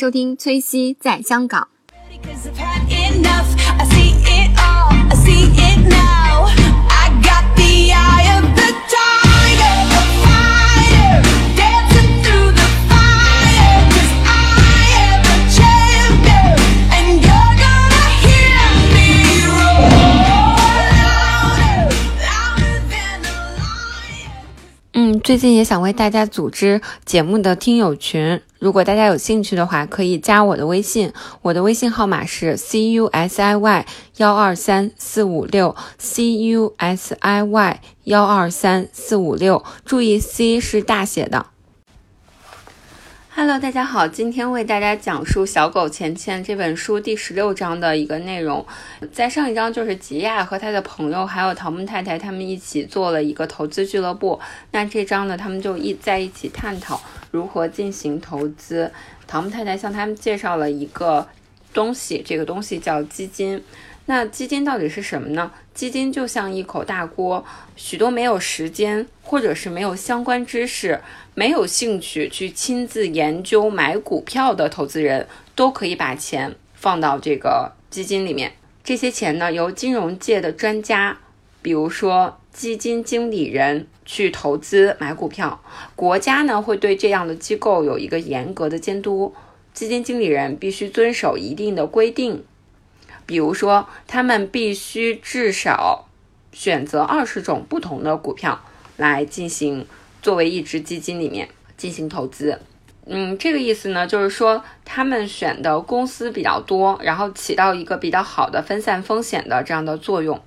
收听崔西在香港。最近也想为大家组织节目的听友群，如果大家有兴趣的话，可以加我的微信，我的微信号码是 c u s i y 幺二三四五六 c u s i y 幺二三四五六，注意 C 是大写的。Hello，大家好，今天为大家讲述《小狗钱钱》这本书第十六章的一个内容。在上一章就是吉亚和他的朋友还有桃木太太他们一起做了一个投资俱乐部。那这章呢，他们就一在一起探讨如何进行投资。桃木太太向他们介绍了一个东西，这个东西叫基金。那基金到底是什么呢？基金就像一口大锅，许多没有时间或者是没有相关知识、没有兴趣去亲自研究买股票的投资人，都可以把钱放到这个基金里面。这些钱呢，由金融界的专家，比如说基金经理人去投资买股票，国家呢会对这样的机构有一个严格的监督，基金经理人必须遵守一定的规定。比如说，他们必须至少选择二十种不同的股票来进行作为一只基金里面进行投资。嗯，这个意思呢，就是说他们选的公司比较多，然后起到一个比较好的分散风险的这样的作用。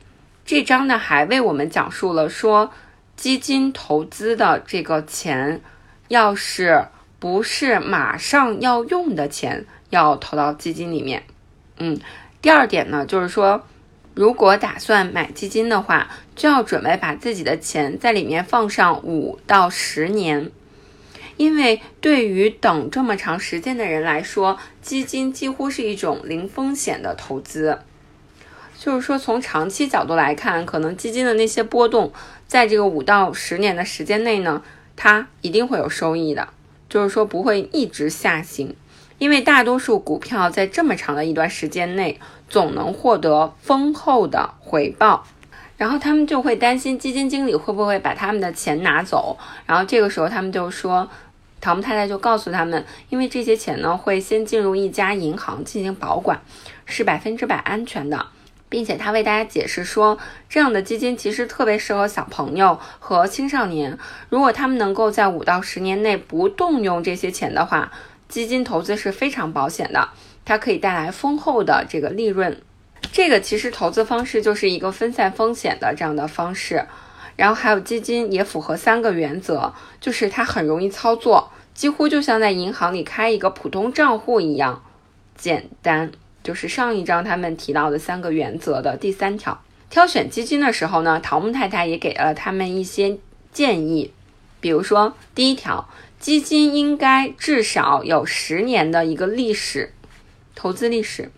这章呢还为我们讲述了说，基金投资的这个钱，要是不是马上要用的钱，要投到基金里面。嗯。第二点呢，就是说，如果打算买基金的话，就要准备把自己的钱在里面放上五到十年，因为对于等这么长时间的人来说，基金几乎是一种零风险的投资。就是说，从长期角度来看，可能基金的那些波动，在这个五到十年的时间内呢，它一定会有收益的，就是说不会一直下行。因为大多数股票在这么长的一段时间内总能获得丰厚的回报，然后他们就会担心基金经理会不会把他们的钱拿走，然后这个时候他们就说，桃木太太就告诉他们，因为这些钱呢会先进入一家银行进行保管，是百分之百安全的，并且他为大家解释说，这样的基金其实特别适合小朋友和青少年，如果他们能够在五到十年内不动用这些钱的话。基金投资是非常保险的，它可以带来丰厚的这个利润。这个其实投资方式就是一个分散风险的这样的方式。然后还有基金也符合三个原则，就是它很容易操作，几乎就像在银行里开一个普通账户一样简单。就是上一章他们提到的三个原则的第三条。挑选基金的时候呢，桃木太太也给了他们一些建议，比如说第一条。基金应该至少有十年的一个历史，投资历史。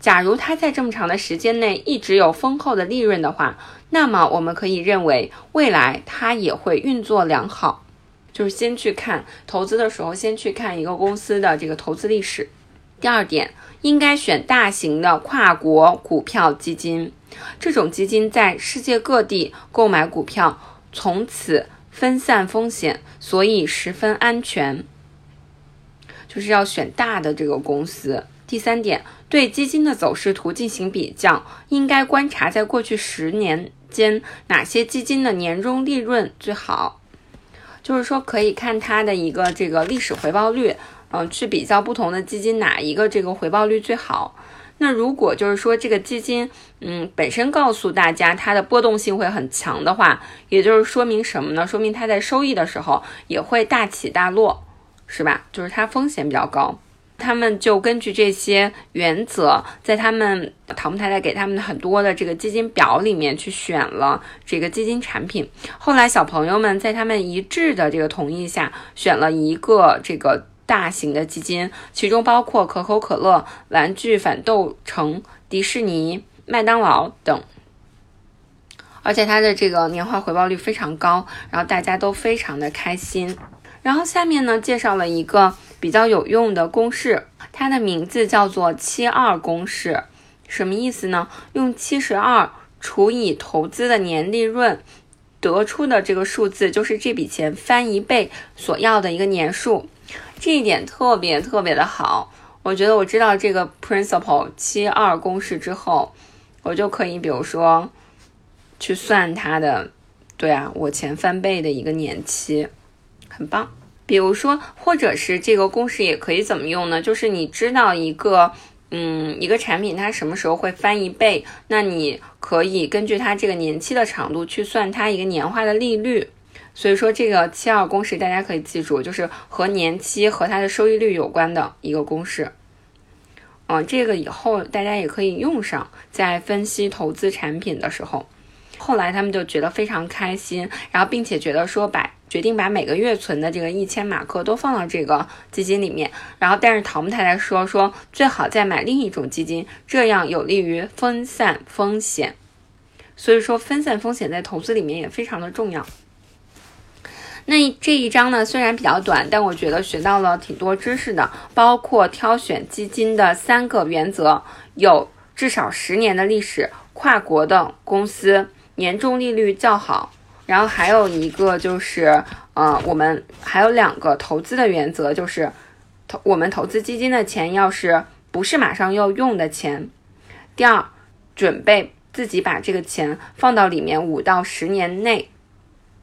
假如它在这么长的时间内一直有丰厚的利润的话，那么我们可以认为未来它也会运作良好。就是先去看投资的时候，先去看一个公司的这个投资历史。第二点，应该选大型的跨国股票基金，这种基金在世界各地购买股票，从此。分散风险，所以十分安全。就是要选大的这个公司。第三点，对基金的走势图进行比较，应该观察在过去十年间哪些基金的年终利润最好。就是说，可以看它的一个这个历史回报率，嗯，去比较不同的基金哪一个这个回报率最好。那如果就是说这个基金，嗯，本身告诉大家它的波动性会很强的话，也就是说明什么呢？说明它在收益的时候也会大起大落，是吧？就是它风险比较高。他们就根据这些原则，在他们唐木太太给他们的很多的这个基金表里面去选了这个基金产品。后来小朋友们在他们一致的这个同意下，选了一个这个。大型的基金，其中包括可口可乐、玩具反斗城、迪士尼、麦当劳等，而且它的这个年化回报率非常高，然后大家都非常的开心。然后下面呢，介绍了一个比较有用的公式，它的名字叫做七二公式，什么意思呢？用七十二除以投资的年利润。得出的这个数字就是这笔钱翻一倍所要的一个年数，这一点特别特别的好。我觉得我知道这个 principle 七二公式之后，我就可以比如说去算它的，对啊，我钱翻倍的一个年期，很棒。比如说，或者是这个公式也可以怎么用呢？就是你知道一个。嗯，一个产品它什么时候会翻一倍？那你可以根据它这个年期的长度去算它一个年化的利率。所以说这个七二公式大家可以记住，就是和年期和它的收益率有关的一个公式。嗯，这个以后大家也可以用上，在分析投资产品的时候。后来他们就觉得非常开心，然后并且觉得说把。决定把每个月存的这个一千马克都放到这个基金里面，然后但是桃木太太说说最好再买另一种基金，这样有利于分散风险。所以说分散风险在投资里面也非常的重要。那这一章呢虽然比较短，但我觉得学到了挺多知识的，包括挑选基金的三个原则：有至少十年的历史、跨国的公司、年终利率较好。然后还有一个就是，呃，我们还有两个投资的原则，就是投我们投资基金的钱要是不是马上要用的钱。第二，准备自己把这个钱放到里面五到十年内，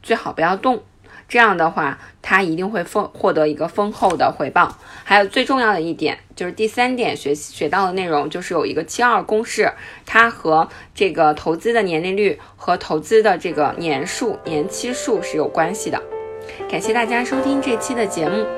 最好不要动。这样的话，他一定会丰获得一个丰厚的回报。还有最重要的一点，就是第三点学习学到的内容，就是有一个七二公式，它和这个投资的年利率和投资的这个年数、年期数是有关系的。感谢大家收听这期的节目。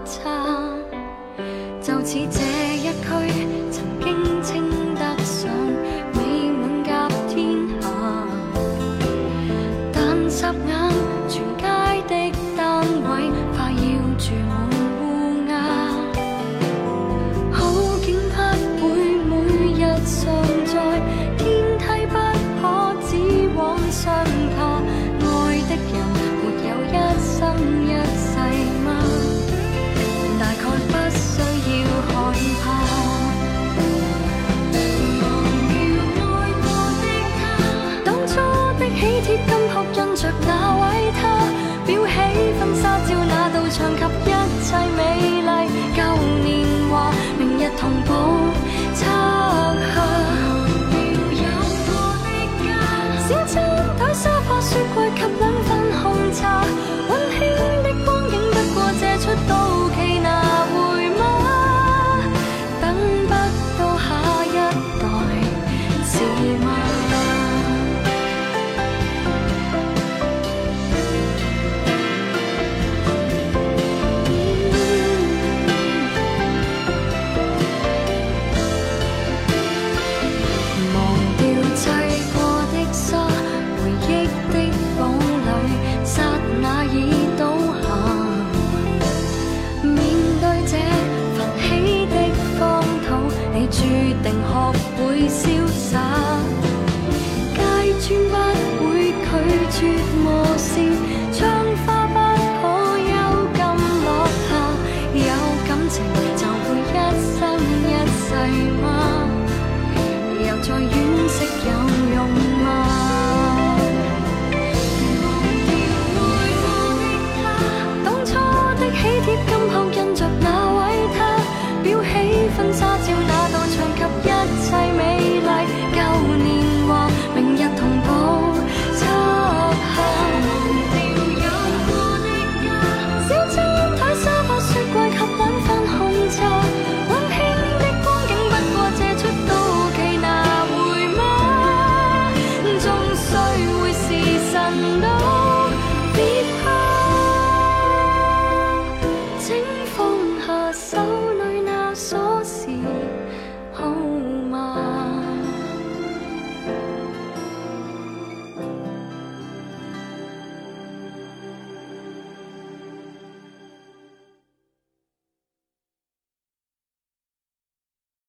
但霎会潇洒。